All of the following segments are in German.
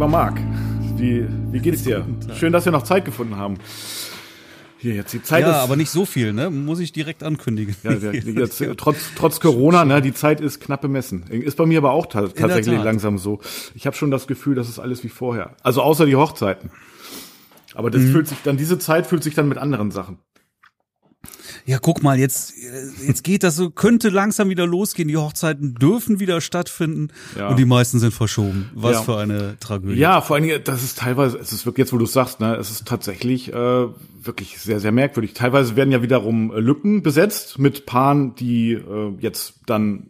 Lieber Marc, wie, wie geht's dir? Schön, dass wir noch Zeit gefunden haben. Hier, jetzt die Zeit ja, ist, aber nicht so viel, ne? Muss ich direkt ankündigen. Ja, jetzt, trotz, trotz Corona, ne, die Zeit ist knapp bemessen. Ist bei mir aber auch tatsächlich langsam so. Ich habe schon das Gefühl, das ist alles wie vorher. Also außer die Hochzeiten. Aber das mhm. fühlt sich dann, diese Zeit fühlt sich dann mit anderen Sachen ja, guck mal, jetzt, jetzt geht das so, könnte langsam wieder losgehen. Die Hochzeiten dürfen wieder stattfinden ja. und die meisten sind verschoben. Was ja. für eine Tragödie. Ja, vor allen Dingen, das ist teilweise, es ist wirklich jetzt, wo du sagst, ne, es ist tatsächlich äh, wirklich sehr, sehr merkwürdig. Teilweise werden ja wiederum Lücken besetzt mit Paaren, die äh, jetzt dann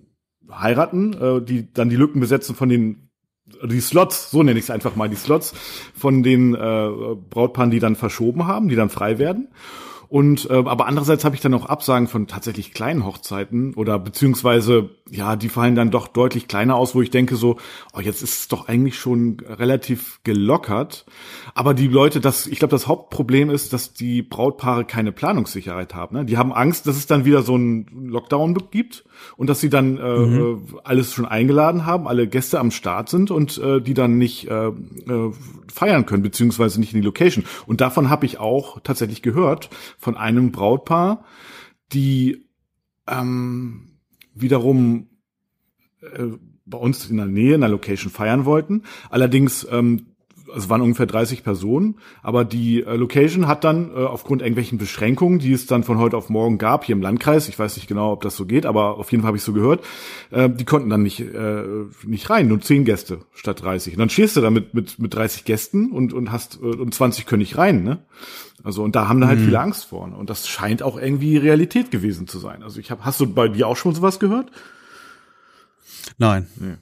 heiraten, äh, die dann die Lücken besetzen von den die Slots, so nenne ich es einfach mal, die Slots von den äh, Brautpaaren, die dann verschoben haben, die dann frei werden. Und äh, aber andererseits habe ich dann auch Absagen von tatsächlich kleinen Hochzeiten oder beziehungsweise ja, die fallen dann doch deutlich kleiner aus, wo ich denke so, oh, jetzt ist es doch eigentlich schon relativ gelockert. Aber die Leute, das, ich glaube, das Hauptproblem ist, dass die Brautpaare keine Planungssicherheit haben. Ne? Die haben Angst, dass es dann wieder so einen Lockdown gibt und dass sie dann äh, mhm. alles schon eingeladen haben, alle Gäste am Start sind und äh, die dann nicht äh, äh, feiern können, beziehungsweise nicht in die Location. Und davon habe ich auch tatsächlich gehört von einem Brautpaar, die ähm, wiederum äh, bei uns in der Nähe in der Location feiern wollten. Allerdings ähm, es waren ungefähr 30 Personen, aber die äh, Location hat dann äh, aufgrund irgendwelchen Beschränkungen, die es dann von heute auf morgen gab hier im Landkreis, ich weiß nicht genau, ob das so geht, aber auf jeden Fall habe ich so gehört, äh, die konnten dann nicht äh, nicht rein, nur 10 Gäste statt 30. Und dann stehst du da mit mit mit 30 Gästen und und hast äh, und 20 können nicht rein, ne? Also und da haben da halt mhm. viele Angst vor und das scheint auch irgendwie Realität gewesen zu sein. Also ich habe hast du bei dir auch schon sowas gehört? Nein. Nee.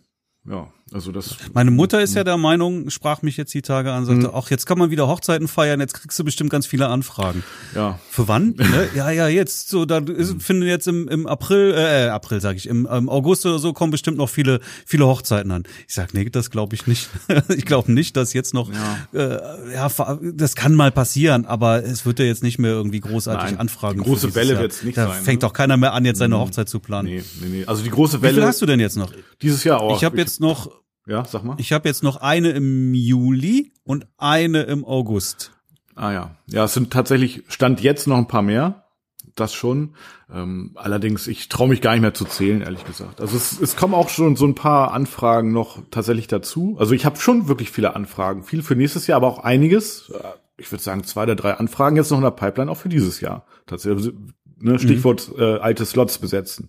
Ja. Also das. Meine Mutter ist ja der Meinung, sprach mich jetzt die Tage an, sagte, mhm. ach, jetzt kann man wieder Hochzeiten feiern, jetzt kriegst du bestimmt ganz viele Anfragen. Ja. Für wann? ne? Ja, ja, jetzt so, da ist, finden jetzt im, im April, äh, April sage ich, im, im August oder so kommen bestimmt noch viele, viele Hochzeiten an. Ich sag, nee, das glaube ich nicht. ich glaube nicht, dass jetzt noch, ja. Äh, ja, das kann mal passieren, aber es wird ja jetzt nicht mehr irgendwie großartig Nein, Anfragen. Die große Welle wird es nicht da sein. Fängt ne? doch keiner mehr an, jetzt seine mhm. Hochzeit zu planen. Nee, nee, nee. Also die große Welle. Wie viel hast du denn jetzt noch? Dieses Jahr auch. Ich habe jetzt noch ja, sag mal. Ich habe jetzt noch eine im Juli und eine im August. Ah ja. Ja, es sind tatsächlich, stand jetzt noch ein paar mehr. Das schon. Ähm, allerdings, ich traue mich gar nicht mehr zu zählen, ehrlich gesagt. Also es, es kommen auch schon so ein paar Anfragen noch tatsächlich dazu. Also ich habe schon wirklich viele Anfragen. Viel für nächstes Jahr, aber auch einiges. Ich würde sagen, zwei oder drei Anfragen jetzt noch in der Pipeline auch für dieses Jahr. Tatsächlich also Ne, mhm. Stichwort mhm. äh, alte Slots besetzen.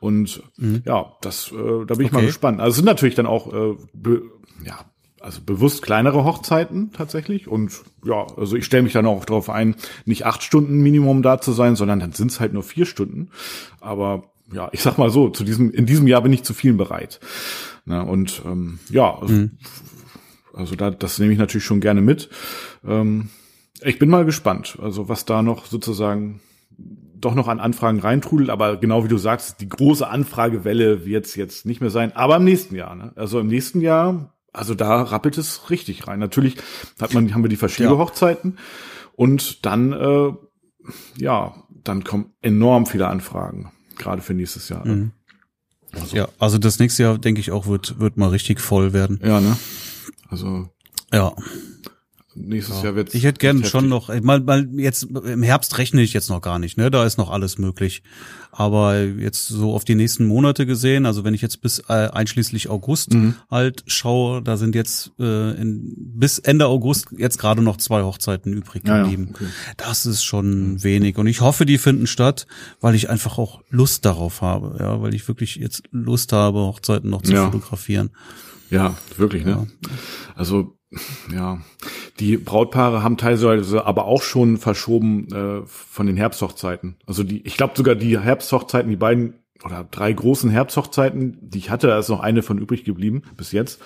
Und mhm. ja, das, äh, da bin ich okay. mal gespannt. Also es sind natürlich dann auch äh, be, ja, also bewusst kleinere Hochzeiten tatsächlich. Und ja, also ich stelle mich dann auch darauf ein, nicht acht Stunden Minimum da zu sein, sondern dann sind es halt nur vier Stunden. Aber ja, ich sag mal so, zu diesem, in diesem Jahr bin ich zu vielen bereit. Na, und ähm, ja, also, mhm. also da, das nehme ich natürlich schon gerne mit. Ähm, ich bin mal gespannt, also was da noch sozusagen doch noch an Anfragen reintrudelt, aber genau wie du sagst, die große Anfragewelle wird es jetzt nicht mehr sein, aber im nächsten Jahr. Ne? Also im nächsten Jahr, also da rappelt es richtig rein. Natürlich hat man, haben wir die verschiedenen ja. und dann, äh, ja, dann kommen enorm viele Anfragen, gerade für nächstes Jahr. Mhm. Also, ja, also das nächste Jahr, denke ich auch, wird, wird mal richtig voll werden. Ja, ne? Also. Ja nächstes ja. Jahr wird Ich hätte gern schon noch, mal, mal jetzt im Herbst rechne ich jetzt noch gar nicht, ne? Da ist noch alles möglich. Aber jetzt so auf die nächsten Monate gesehen, also wenn ich jetzt bis äh, einschließlich August mhm. halt schaue, da sind jetzt äh, in, bis Ende August jetzt gerade noch zwei Hochzeiten übrig geblieben. Ja, ja, okay. Das ist schon mhm. wenig. Und ich hoffe, die finden statt, weil ich einfach auch Lust darauf habe, ja, weil ich wirklich jetzt Lust habe, Hochzeiten noch zu fotografieren. Ja, wirklich, ne? Also ja, die Brautpaare haben teilweise aber auch schon verschoben äh, von den Herbsthochzeiten. Also die, ich glaube sogar die Herbsthochzeiten, die beiden oder drei großen Herbsthochzeiten, die ich hatte, da ist noch eine von übrig geblieben bis jetzt,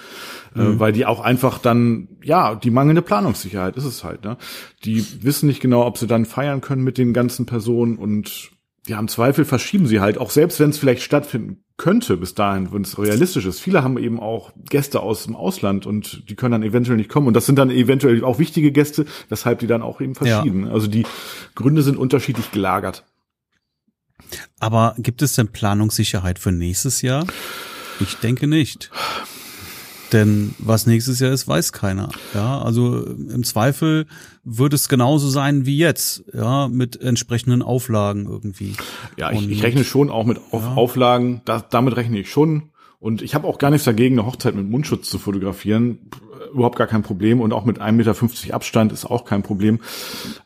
äh, mhm. äh, weil die auch einfach dann, ja, die mangelnde Planungssicherheit ist es halt. Ne? Die wissen nicht genau, ob sie dann feiern können mit den ganzen Personen und ja, im Zweifel verschieben sie halt, auch selbst wenn es vielleicht stattfinden könnte bis dahin, wenn es realistisch ist. Viele haben eben auch Gäste aus dem Ausland und die können dann eventuell nicht kommen. Und das sind dann eventuell auch wichtige Gäste, weshalb die dann auch eben verschieben. Ja. Also die Gründe sind unterschiedlich gelagert. Aber gibt es denn Planungssicherheit für nächstes Jahr? Ich denke nicht. Denn was nächstes Jahr ist, weiß keiner. Ja, also im Zweifel wird es genauso sein wie jetzt, ja, mit entsprechenden Auflagen irgendwie. Ja, ich, ich rechne schon auch mit Auf ja. Auflagen, da, damit rechne ich schon. Und ich habe auch gar nichts dagegen, eine Hochzeit mit Mundschutz zu fotografieren. Überhaupt gar kein Problem. Und auch mit 1,50 Meter Abstand ist auch kein Problem.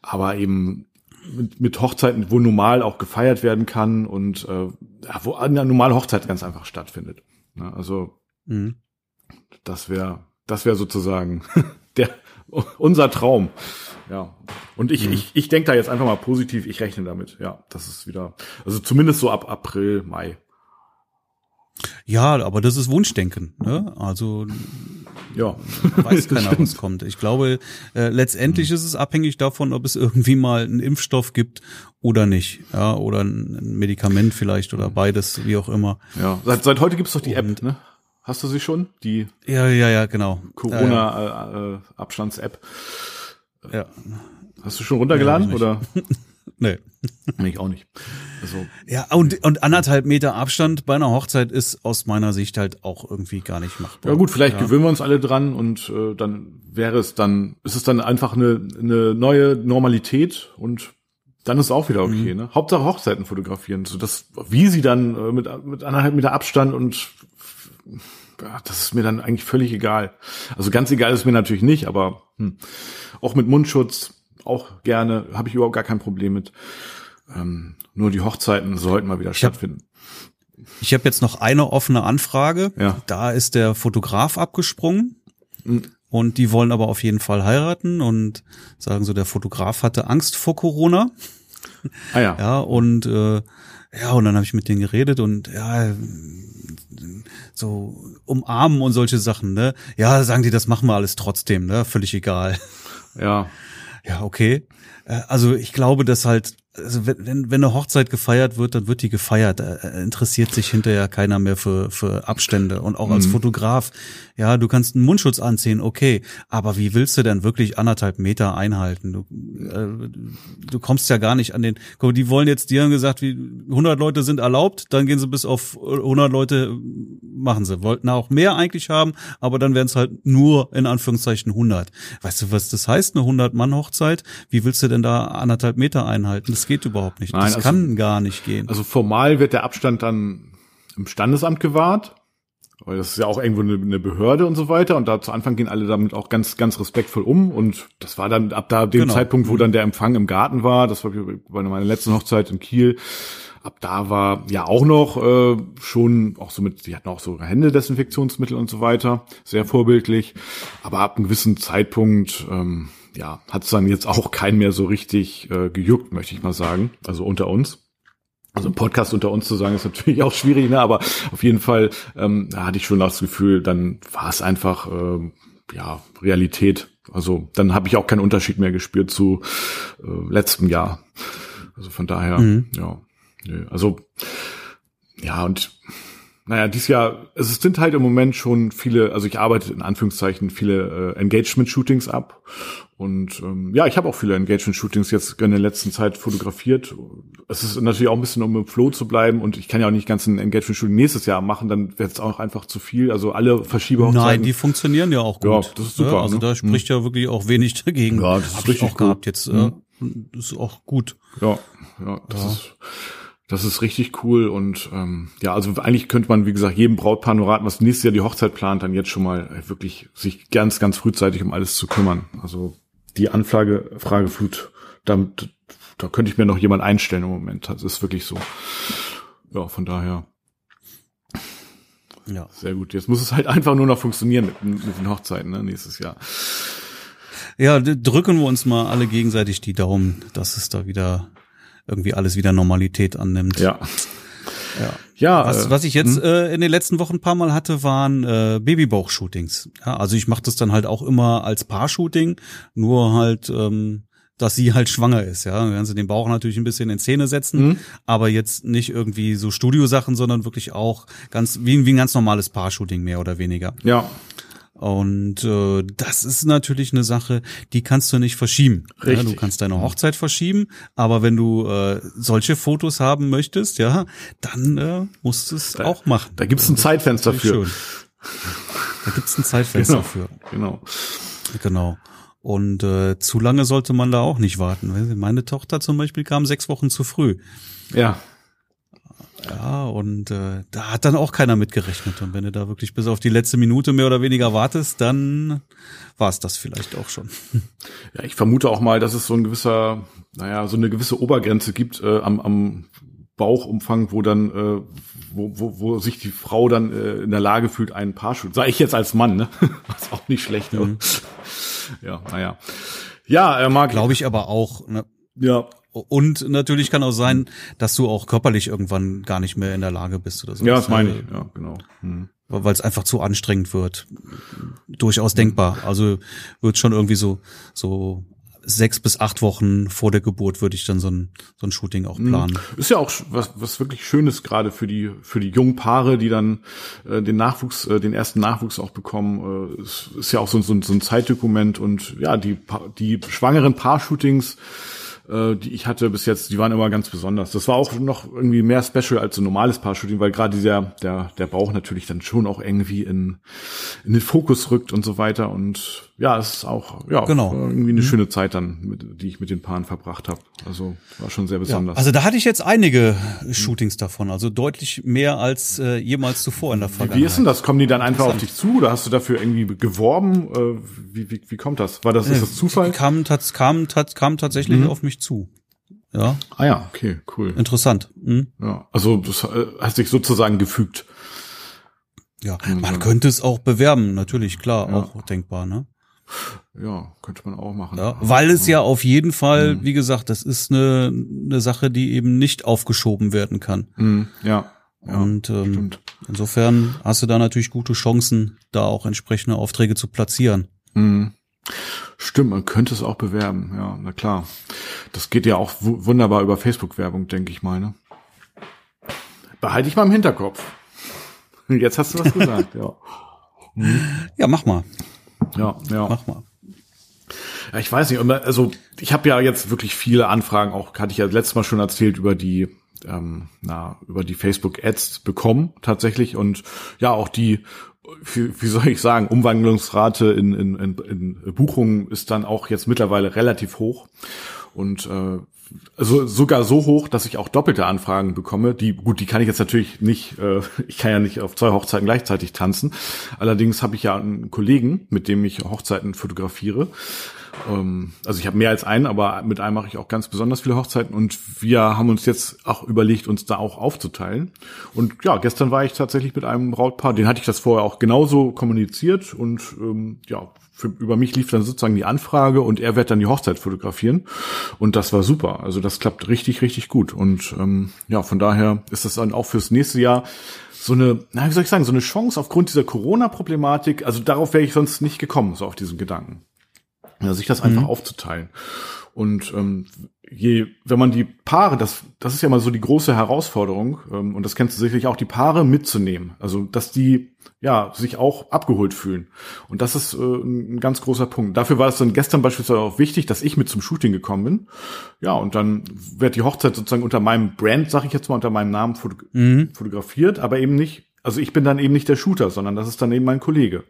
Aber eben mit, mit Hochzeiten, wo normal auch gefeiert werden kann und äh, wo eine normale Hochzeit ganz einfach stattfindet. Ja, also mhm. Das wäre das wäre sozusagen der unser Traum. Ja. Und ich, mhm. ich, ich denke da jetzt einfach mal positiv, ich rechne damit, ja, das ist wieder, also zumindest so ab April, Mai. Ja, aber das ist Wunschdenken. Ne? Also ja, weiß keiner, was kommt. Ich glaube, äh, letztendlich mhm. ist es abhängig davon, ob es irgendwie mal einen Impfstoff gibt oder nicht. Ja, oder ein Medikament vielleicht oder beides, wie auch immer. Ja, seit, seit heute gibt's doch die App, ne? Hast du sie schon? Die Ja, ja, ja, genau. Corona-Abstands-App. Ja, ja. Hast du schon runtergeladen ja, oder? nee. Nee, auch nicht. Also, ja, und, und anderthalb Meter Abstand bei einer Hochzeit ist aus meiner Sicht halt auch irgendwie gar nicht machbar. Ja gut, vielleicht ja. gewöhnen wir uns alle dran und äh, dann wäre es dann, ist es dann einfach eine, eine neue Normalität und dann ist auch wieder okay. Mhm. Ne? Hauptsache Hochzeiten fotografieren, so das, wie sie dann äh, mit mit anderthalb Meter Abstand und ja, das ist mir dann eigentlich völlig egal. Also ganz egal ist mir natürlich nicht, aber hm, auch mit Mundschutz auch gerne, habe ich überhaupt gar kein Problem mit. Ähm, nur die Hochzeiten sollten mal wieder ich stattfinden. Hab, ich habe jetzt noch eine offene Anfrage. Ja. Da ist der Fotograf abgesprungen. Mhm. Und die wollen aber auf jeden Fall heiraten und sagen so, der Fotograf hatte Angst vor Corona. Ah ja. Ja, und äh, ja, und dann habe ich mit denen geredet und ja, so umarmen und solche Sachen, ne? Ja, sagen die, das machen wir alles trotzdem, ne? Völlig egal. Ja. Ja, okay. Äh, also ich glaube, dass halt also wenn, wenn eine Hochzeit gefeiert wird, dann wird die gefeiert. Da interessiert sich hinterher keiner mehr für, für Abstände. Und auch als mhm. Fotograf, ja, du kannst einen Mundschutz anziehen, okay, aber wie willst du denn wirklich anderthalb Meter einhalten? Du, äh, du kommst ja gar nicht an den, guck, die wollen jetzt, die haben gesagt, wie 100 Leute sind erlaubt, dann gehen sie bis auf 100 Leute, machen sie. Wollten auch mehr eigentlich haben, aber dann wären es halt nur in Anführungszeichen 100. Weißt du, was das heißt, eine 100-Mann-Hochzeit? Wie willst du denn da anderthalb Meter einhalten? Das geht überhaupt nicht. Nein, das also, kann gar nicht gehen. Also formal wird der Abstand dann im Standesamt gewahrt, weil das ist ja auch irgendwo eine, eine Behörde und so weiter. Und da zu Anfang gehen alle damit auch ganz, ganz respektvoll um. Und das war dann ab da dem genau. Zeitpunkt, wo dann der Empfang im Garten war, das war bei meiner letzten Hochzeit in Kiel. Ab da war ja auch noch äh, schon auch so mit, die hatten auch so Händedesinfektionsmittel und so weiter, sehr vorbildlich. Aber ab einem gewissen Zeitpunkt ähm, ja, hat es dann jetzt auch kein mehr so richtig äh, gejuckt, möchte ich mal sagen. Also unter uns. Also ein Podcast unter uns zu sagen, ist natürlich auch schwierig, ne? aber auf jeden Fall ähm, da hatte ich schon das Gefühl, dann war es einfach äh, ja Realität. Also dann habe ich auch keinen Unterschied mehr gespürt zu äh, letztem Jahr. Also von daher, mhm. ja, nö. also ja und naja, dieses Jahr, es sind halt im Moment schon viele, also ich arbeite in Anführungszeichen viele äh, Engagement-Shootings ab. Und ähm, ja, ich habe auch viele Engagement-Shootings jetzt in der letzten Zeit fotografiert. Es ist natürlich auch ein bisschen, um im Flow zu bleiben. Und ich kann ja auch nicht ganz ein Engagement-Shooting nächstes Jahr machen, dann wird es auch einfach zu viel. Also alle Verschiebehochzeiten. Nein, die funktionieren ja auch gut. Ja, das ist super. Ja, also ne? da spricht hm. ja wirklich auch wenig dagegen. Ja, das ist Hab richtig ich auch gut. gehabt jetzt. Hm. Das ist auch gut. Ja, ja, das ja. ist das ist richtig cool und ähm, ja, also eigentlich könnte man, wie gesagt, jedem Brautpaar nur raten, was nächstes Jahr die Hochzeit plant, dann jetzt schon mal äh, wirklich sich ganz, ganz frühzeitig um alles zu kümmern. Also die Anfrage, Frageflut, da, da könnte ich mir noch jemand einstellen im Moment. Das ist wirklich so. Ja, von daher. Ja. Sehr gut. Jetzt muss es halt einfach nur noch funktionieren mit, mit den Hochzeiten, ne, nächstes Jahr. Ja, drücken wir uns mal alle gegenseitig die Daumen, dass es da wieder irgendwie alles wieder Normalität annimmt. Ja. Ja. ja was, äh, was ich jetzt hm? äh, in den letzten Wochen ein paar Mal hatte, waren äh, Babybauch-Shootings. Ja, also ich mache das dann halt auch immer als Paar-Shooting, nur halt, ähm, dass sie halt schwanger ist. Ja, dann werden sie den Bauch natürlich ein bisschen in Szene setzen, mhm. aber jetzt nicht irgendwie so Studiosachen, sondern wirklich auch ganz wie, wie ein ganz normales Paar-Shooting mehr oder weniger. Ja. Und äh, das ist natürlich eine Sache, die kannst du nicht verschieben. Richtig. Ja, du kannst deine Hochzeit verschieben, aber wenn du äh, solche Fotos haben möchtest, ja, dann äh, musst du es auch machen. Da gibt's ein Zeitfenster für. Schön. Da gibt's ein Zeitfenster Genau. für. Genau. Genau. Und äh, zu lange sollte man da auch nicht warten. Meine Tochter zum Beispiel kam sechs Wochen zu früh. Ja, Ja, und äh, da hat dann auch keiner mitgerechnet. Und wenn du da wirklich bis auf die letzte Minute mehr oder weniger wartest, dann war es das vielleicht auch schon. Ja, ich vermute auch mal, dass es so ein gewisser, naja, so eine gewisse Obergrenze gibt äh, am, am Bauchumfang, wo dann, äh, wo, wo, wo sich die Frau dann äh, in der Lage fühlt, einen Paar-Shoot. Sag ich jetzt als Mann, ne? Was auch nicht schlecht. aber- Ja, naja. Ja, äh, Marc. Glaube ich aber auch. Ne? Ja, Und natürlich kann auch sein, dass du auch körperlich irgendwann gar nicht mehr in der Lage bist oder so. ja, das meine ich. Ja, genau. Hm. Weil es einfach zu anstrengend wird. Durchaus denkbar. Also wird schon irgendwie so, so sechs bis acht Wochen vor der Geburt würde ich dann so ein, so ein Shooting auch planen. Ist ja auch was, was wirklich Schönes gerade für die für die jungen Paare, die dann äh, den Nachwuchs, äh, den ersten Nachwuchs auch bekommen. Äh, es ist ja auch so, so, ein- so ein Zeitdokument und ja die die schwangeren Paar-Shootings, äh, die ich hatte bis jetzt, die waren immer ganz besonders. Das war auch noch irgendwie mehr Special als so ein normales Paar-Shooting, weil gerade der der der Bauch natürlich dann schon auch irgendwie in in den Fokus rückt und so weiter und ja, es ist auch ja Genau. irgendwie eine schöne Zeit dann, mit, die ich mit den Paaren verbracht habe. Also war schon sehr Ja, besonders. also da hatte ich jetzt einige Shootings davon, also deutlich mehr als äh, jemals zuvor in der Vergangenheit. Wie ist denn das? Kommen die dann einfach auf dich zu oder hast du dafür irgendwie geworben? Äh, Wie, wie, wie kommt das? War das, ist das Zufall? Kam, tats, kam, tats, kam tatsächlich auf mich zu. Ja, Ah ja, okay, cool. interessant. Hm? Ja, also das äh, hat sich sozusagen gefügt. Ja, man könnte es auch bewerben, natürlich, klar, Ja. auch denkbar, ne? Ja, könnte man auch machen. Ja, weil es ja auf jeden Fall, wie gesagt, das ist eine, eine Sache, die eben nicht aufgeschoben werden kann. Hm, ja, ja Und ähm, stimmt. insofern hast du da natürlich gute Chancen, da auch entsprechende Aufträge zu platzieren. Hm. Stimmt, man könnte es auch bewerben. Ja, na klar. Das geht ja auch wu- wunderbar über Facebook-Werbung, denke ich mal. Ne? Behalte ich mal im Hinterkopf. Jetzt hast du was gesagt, ja. Ja, mach mal, Ja, ja. mach mal. Ja, ich weiß nicht, also ich habe ja jetzt wirklich viele Anfragen, auch hatte ich ja letztes Mal schon erzählt über die ähm, na über die Facebook Ads bekommen tatsächlich und ja auch die wie, wie soll ich sagen Umwandlungsrate in, in, in, in Buchungen ist dann auch jetzt mittlerweile relativ hoch und äh, also sogar so hoch, dass ich auch doppelte Anfragen bekomme. Die gut, die kann ich jetzt natürlich nicht. Äh, ich kann ja nicht auf zwei Hochzeiten gleichzeitig tanzen. Allerdings habe ich ja einen Kollegen, mit dem ich Hochzeiten fotografiere. Ähm, also ich habe mehr als einen, aber mit einem mache ich auch ganz besonders viele Hochzeiten. Und wir haben uns jetzt auch überlegt, uns da auch aufzuteilen. Und ja, gestern war ich tatsächlich mit einem Brautpaar. Den hatte ich das vorher auch genauso kommuniziert und ähm, ja. Für, über mich lief dann sozusagen die Anfrage und er wird dann die Hochzeit fotografieren und das war super. Also das klappt richtig, richtig gut und ähm, ja, von daher ist das dann auch fürs nächste Jahr so eine, na, wie soll ich sagen, so eine Chance aufgrund dieser Corona-Problematik. Also darauf wäre ich sonst nicht gekommen, so auf diesen Gedanken. Ja, sich das einfach aufzuteilen. Und ähm, je, wenn man die Paare, das, das ist ja mal so die große Herausforderung, ähm, und das kennst du sicherlich auch, die Paare mitzunehmen. Also, dass die ja sich auch abgeholt fühlen. Und das ist äh, ein ganz großer Punkt. Dafür war es dann gestern beispielsweise auch wichtig, dass ich mit zum Shooting gekommen bin. Ja, und dann wird die Hochzeit sozusagen unter meinem Brand, sag ich jetzt mal, unter meinem Namen foto fotografiert, aber eben nicht, also ich bin dann eben nicht der Shooter, sondern das ist dann eben mein Kollege.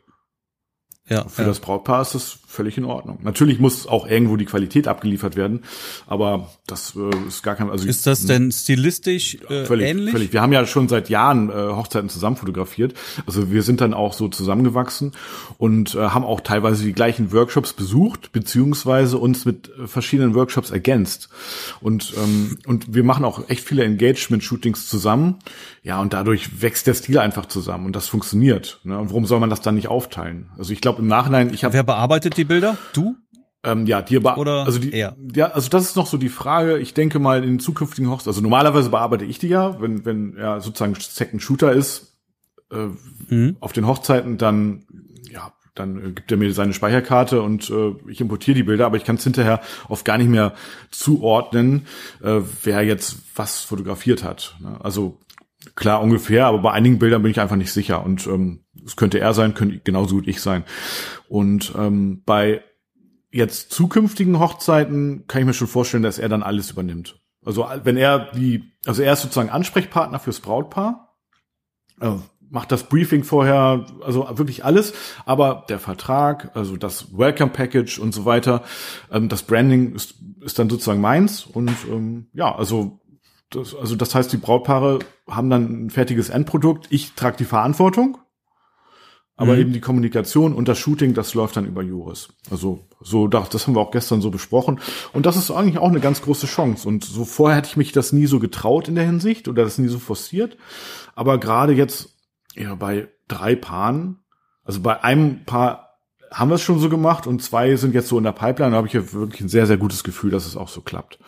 Ja, Für ja. das Brautpaar ist das völlig in Ordnung. Natürlich muss auch irgendwo die Qualität abgeliefert werden, aber das äh, ist gar kein. Also Ist das denn stilistisch äh, völlig, ähnlich? völlig. Wir haben ja schon seit Jahren äh, Hochzeiten zusammen fotografiert. Also wir sind dann auch so zusammengewachsen und äh, haben auch teilweise die gleichen Workshops besucht, beziehungsweise uns mit verschiedenen Workshops ergänzt. Und, ähm, und wir machen auch echt viele Engagement-Shootings zusammen. Ja, und dadurch wächst der Stil einfach zusammen und das funktioniert. Ne? Und warum soll man das dann nicht aufteilen? Also ich glaube im Nachhinein, ich habe Wer bearbeitet die Bilder? Du? ähm, ja, die aber, Oder also die, er? ja, also das ist noch so die Frage. Ich denke mal in zukünftigen Hochzeiten, also normalerweise bearbeite ich die ja, wenn, wenn er sozusagen Second Shooter ist, äh, Mhm. auf den Hochzeiten, dann, ja, dann äh, gibt er mir seine Speicherkarte und äh, ich importiere die Bilder, aber ich kann es hinterher oft gar nicht mehr zuordnen, äh, wer jetzt was fotografiert hat. Ne? Also klar ungefähr, aber bei einigen Bildern bin ich einfach nicht sicher und ähm, es könnte er sein, könnte genauso gut ich sein. Und ähm, bei jetzt zukünftigen Hochzeiten kann ich mir schon vorstellen, dass er dann alles übernimmt. Also wenn er die, also er ist sozusagen Ansprechpartner fürs Brautpaar. Äh, macht das Briefing vorher, also wirklich alles, aber der Vertrag, also das Welcome Package und so weiter, ähm, das Branding ist, ist dann sozusagen meins und ähm, ja, also das, also das heißt, die Brautpaare haben dann ein fertiges Endprodukt, ich trage die Verantwortung, aber mhm. eben die Kommunikation und das Shooting, das läuft dann über Juris. Also so, das, haben wir auch gestern so besprochen. Und das ist eigentlich auch eine ganz große Chance. Und so vorher hätte ich mich das nie so getraut in der Hinsicht oder das nie so forciert. Aber gerade jetzt ja, bei drei Paaren, also bei einem Paar haben wir es schon so gemacht und zwei sind jetzt so in der Pipeline, da habe ich ja wirklich ein sehr, sehr gutes Gefühl, dass es auch so klappt.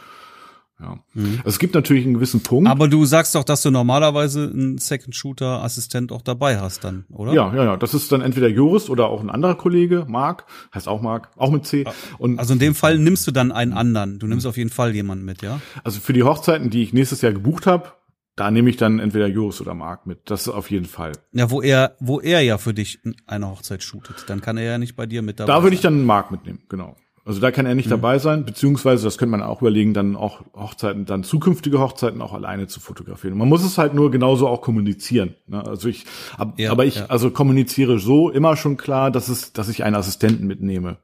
Ja. Mhm. Also es gibt natürlich einen gewissen Punkt. Aber du sagst doch, dass du normalerweise einen Second Shooter Assistent auch dabei hast dann, oder? Ja, ja, ja. Das ist dann entweder Jurist oder auch ein anderer Kollege, Marc, heißt auch Marc, auch mit C. Und also in dem Fall nimmst du dann einen anderen. Du nimmst auf jeden Fall jemanden mit, ja? Also für die Hochzeiten, die ich nächstes Jahr gebucht habe, da nehme ich dann entweder Jurist oder Marc mit. Das ist auf jeden Fall. Ja, wo er, wo er ja für dich eine Hochzeit shootet, dann kann er ja nicht bei dir mit dabei sein. Da würde ich dann Marc mitnehmen, genau. Also da kann er nicht mhm. dabei sein, beziehungsweise das könnte man auch überlegen, dann auch Hochzeiten, dann zukünftige Hochzeiten auch alleine zu fotografieren. Man muss es halt nur genauso auch kommunizieren. Ne? Also ich, ab, ja, aber ich, ja. also kommuniziere so immer schon klar, dass es, dass ich einen Assistenten mitnehme.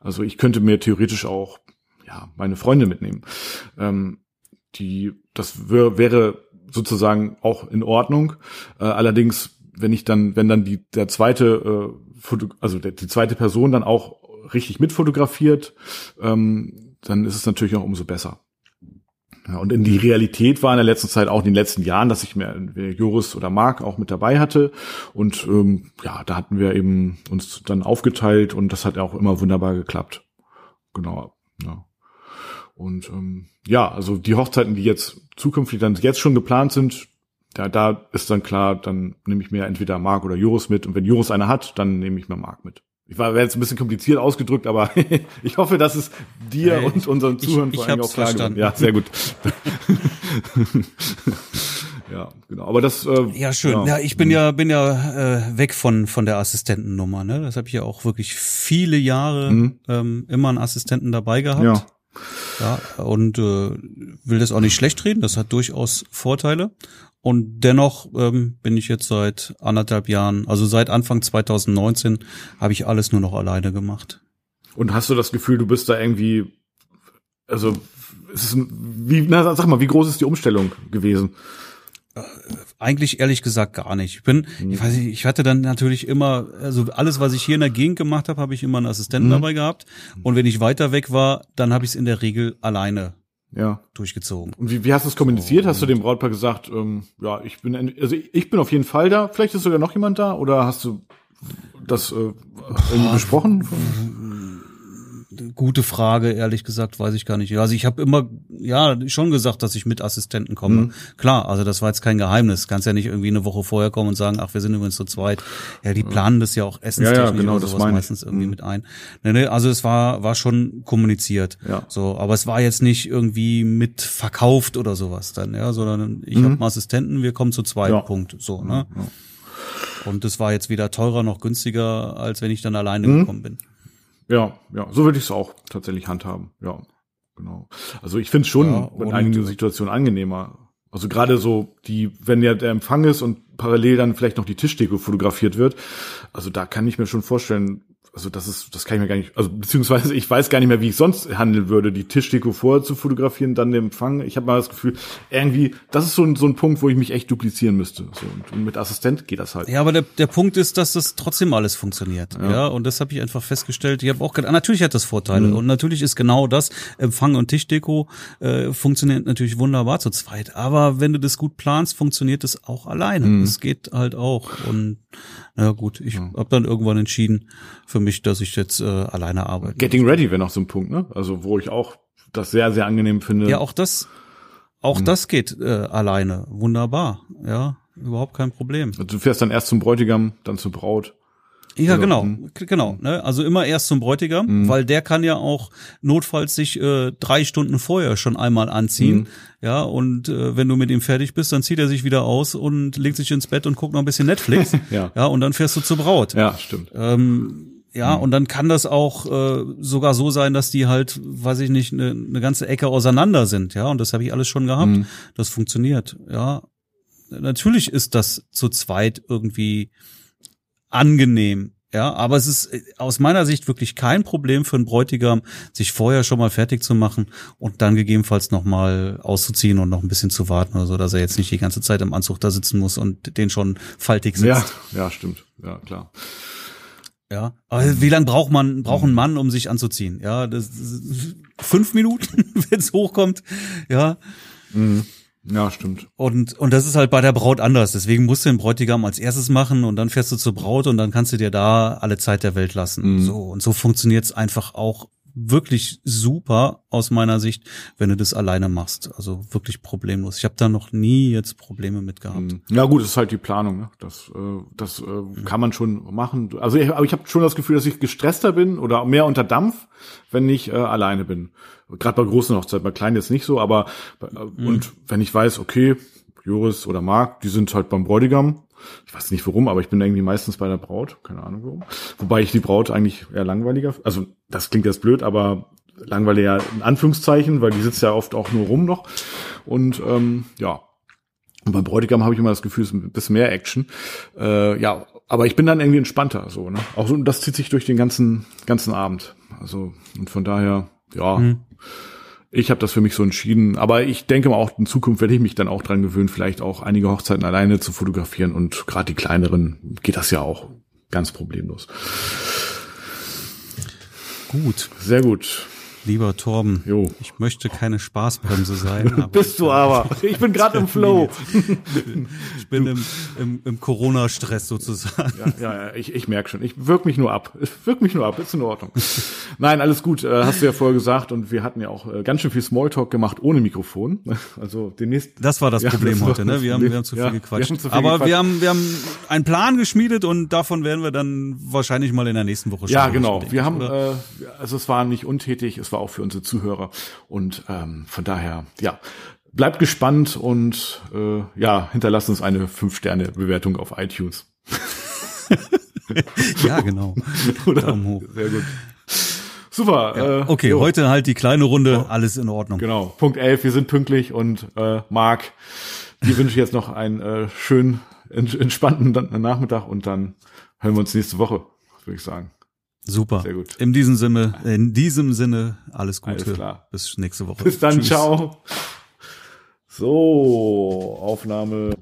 Also ich könnte mir theoretisch auch ja meine Freunde mitnehmen. Ähm, die, das wär, wäre sozusagen auch in Ordnung. Äh, allerdings, wenn ich dann, wenn dann die der zweite, äh, Foto, also der, die zweite Person dann auch richtig mitfotografiert, ähm, dann ist es natürlich auch umso besser. Ja, und in die Realität war in der letzten Zeit auch in den letzten Jahren, dass ich mir Joris oder Marc auch mit dabei hatte. Und ähm, ja, da hatten wir eben uns dann aufgeteilt und das hat auch immer wunderbar geklappt. Genau. Ja. Und ähm, ja, also die Hochzeiten, die jetzt zukünftig dann jetzt schon geplant sind, da, da ist dann klar, dann nehme ich mir entweder Marc oder Joris mit. Und wenn Joris eine hat, dann nehme ich mir Marc mit. Ich war jetzt ein bisschen kompliziert ausgedrückt, aber ich hoffe, dass es dir hey, und unseren Zuhörern vor allem auch klar verstanden. Ja, sehr gut. ja, genau. Aber das. Äh, ja, schön. Ja, ja ich bin ja bin ja äh, weg von von der Assistentennummer. Ne, das habe ich ja auch wirklich viele Jahre mhm. ähm, immer einen Assistenten dabei gehabt. Ja. Ja, und äh, will das auch nicht schlecht reden, das hat durchaus Vorteile. Und dennoch ähm, bin ich jetzt seit anderthalb Jahren, also seit Anfang 2019, habe ich alles nur noch alleine gemacht. Und hast du das Gefühl, du bist da irgendwie, also es ist, wie, na, sag mal, wie groß ist die Umstellung gewesen? Äh, eigentlich ehrlich gesagt gar nicht. Ich bin, mhm. ich weiß nicht, ich hatte dann natürlich immer, also alles, was ich hier in der Gegend gemacht habe, habe ich immer einen Assistenten mhm. dabei gehabt. Und wenn ich weiter weg war, dann habe ich es in der Regel alleine ja. durchgezogen. Und wie, wie hast du es kommuniziert? So, hast du dem Brautpaar gesagt, ähm, ja, ich bin, also ich bin auf jeden Fall da. Vielleicht ist sogar noch jemand da? Oder hast du das äh, irgendwie besprochen? Gute Frage, ehrlich gesagt, weiß ich gar nicht. Also ich habe immer, ja, schon gesagt, dass ich mit Assistenten komme. Mhm. Klar, also das war jetzt kein Geheimnis. Kannst ja nicht irgendwie eine Woche vorher kommen und sagen, ach, wir sind übrigens zu zweit. Ja, die planen das ja auch essenstechnisch ja, ja, genau, oder sowas meistens irgendwie mhm. mit ein. Nee, nee, also es war, war schon kommuniziert. Ja. So, aber es war jetzt nicht irgendwie mit verkauft oder sowas dann, ja, sondern ich mhm. habe einen Assistenten, wir kommen zu zweit, ja. Punkt. So, ne? Ja. Und das war jetzt weder teurer noch günstiger, als wenn ich dann alleine mhm. gekommen bin. Ja, ja, so würde ich es auch tatsächlich handhaben. Ja, genau. Also ich finde es schon ja, in einigen Situationen angenehmer. Also gerade so die, wenn ja der Empfang ist und parallel dann vielleicht noch die Tischdeko fotografiert wird. Also da kann ich mir schon vorstellen, also das ist, das kann ich mir gar nicht, also beziehungsweise ich weiß gar nicht mehr, wie ich sonst handeln würde, die Tischdeko vorher zu fotografieren, dann den Empfang. Ich habe mal das Gefühl, irgendwie, das ist so ein, so ein Punkt, wo ich mich echt duplizieren müsste. So, und, und mit Assistent geht das halt. Ja, aber der, der Punkt ist, dass das trotzdem alles funktioniert. Ja, ja und das habe ich einfach festgestellt. Ich habe auch gedacht, natürlich hat das Vorteile mhm. und natürlich ist genau das Empfang und Tischdeko äh, funktioniert natürlich wunderbar zu zweit. Aber wenn du das gut planst, funktioniert das auch alleine. Mhm. Das geht halt auch und na gut, ich ja. habe dann irgendwann entschieden für mich, dass ich jetzt äh, alleine arbeite. Getting Ready wäre noch so ein Punkt, ne? Also wo ich auch das sehr, sehr angenehm finde. Ja, auch das, auch hm. das geht äh, alleine. Wunderbar. Ja, überhaupt kein Problem. Also du fährst dann erst zum Bräutigam, dann zur Braut. Ja, also, genau, mh. genau. Ne? Also immer erst zum Bräutigam, mhm. weil der kann ja auch notfalls sich äh, drei Stunden vorher schon einmal anziehen. Mhm. Ja, und äh, wenn du mit ihm fertig bist, dann zieht er sich wieder aus und legt sich ins Bett und guckt noch ein bisschen Netflix. ja. ja, und dann fährst du zur Braut. Ja, stimmt. Ähm, ja, mhm. und dann kann das auch äh, sogar so sein, dass die halt, weiß ich nicht, eine ne ganze Ecke auseinander sind, ja, und das habe ich alles schon gehabt. Mhm. Das funktioniert, ja natürlich ist das zu zweit irgendwie angenehm. Ja, aber es ist äh, aus meiner Sicht wirklich kein Problem für einen Bräutigam, sich vorher schon mal fertig zu machen und dann gegebenenfalls noch mal auszuziehen und noch ein bisschen zu warten oder so, dass er jetzt nicht die ganze Zeit im Anzug da sitzen muss und den schon faltig sitzt. Ja, ja, stimmt. Ja, klar. Ja, aber wie lange braucht man, braucht ein Mann, um sich anzuziehen? Ja, das, das fünf Minuten, wenn es hochkommt. Ja. Mhm. Ja, stimmt. Und, und das ist halt bei der Braut anders. Deswegen musst du den Bräutigam als erstes machen und dann fährst du zur Braut und dann kannst du dir da alle Zeit der Welt lassen. Mhm. So, und so funktioniert's einfach auch wirklich super aus meiner Sicht, wenn du das alleine machst. Also wirklich problemlos. Ich habe da noch nie jetzt Probleme mit gehabt. Mhm. Ja gut, das ist halt die Planung. Ne? Das, äh, das äh, kann man schon machen. Also ich, aber ich habe schon das Gefühl, dass ich gestresster bin oder mehr unter Dampf, wenn ich äh, alleine bin. Gerade bei großen Hochzeiten, bei kleinen jetzt nicht so, aber äh, und wenn ich weiß, okay, Joris oder Marc, die sind halt beim Bräutigam. Ich weiß nicht warum, aber ich bin irgendwie meistens bei der Braut. Keine Ahnung warum. Wobei ich die Braut eigentlich eher langweiliger. Also das klingt jetzt blöd, aber langweiliger in Anführungszeichen, weil die sitzt ja oft auch nur rum noch. Und ähm, ja, und beim Bräutigam habe ich immer das Gefühl, es ist ein bisschen mehr Action. Äh, ja, aber ich bin dann irgendwie entspannter, so, ne? Auch so, das zieht sich durch den ganzen, ganzen Abend. Also, und von daher, ja, Mhm. Ich habe das für mich so entschieden. Aber ich denke mal auch, in Zukunft werde ich mich dann auch dran gewöhnen, vielleicht auch einige Hochzeiten alleine zu fotografieren. Und gerade die kleineren geht das ja auch ganz problemlos. Gut, Sehr gut. Lieber Torben. Jo. Ich möchte keine Spaßbremse sein. Bist du aber. Ich bin gerade im Flow. Ich bin im, im, im Corona-Stress sozusagen. Ja, ja, ja, ich, ich merke schon. Ich wirk mich nur ab. Ich wirk mich nur ab. Ist in Ordnung. Nein, alles gut. Äh, hast du ja vorher gesagt. Und wir hatten ja auch äh, ganz schön viel Smalltalk gemacht ohne Mikrofon. Also demnächst. Das war das Ja, Problem das heute, ne? Wir haben, wir haben zu viel Ja, wir gequatscht. haben zu viel Aber gequatscht. wir haben, wir haben einen Plan geschmiedet und davon werden wir dann wahrscheinlich mal in der nächsten Woche Ja, sprechen, genau. denke Wir haben, äh, also es war nicht untätig, es war auch für unsere Zuhörer. Und ähm, von daher, ja, bleibt gespannt und äh, ja, hinterlasst uns eine 5-Sterne-Bewertung auf iTunes. ja, genau. Oder? Daumen hoch. Sehr gut. Super. äh, Okay, jo. heute halt die kleine Runde, alles in Ordnung. Genau, Punkt 11, wir sind pünktlich und äh, Marc, dir wünsche ich jetzt noch einen äh, schönen, ents- entspannten Nachmittag und dann hören wir uns nächste Woche, würde ich sagen. Super. Sehr gut. In diesem Sinne, in diesem Sinne, alles Gute. Alles klar. Bis nächste Woche. Bis dann, Tschüss. ciao. So, Aufnahme.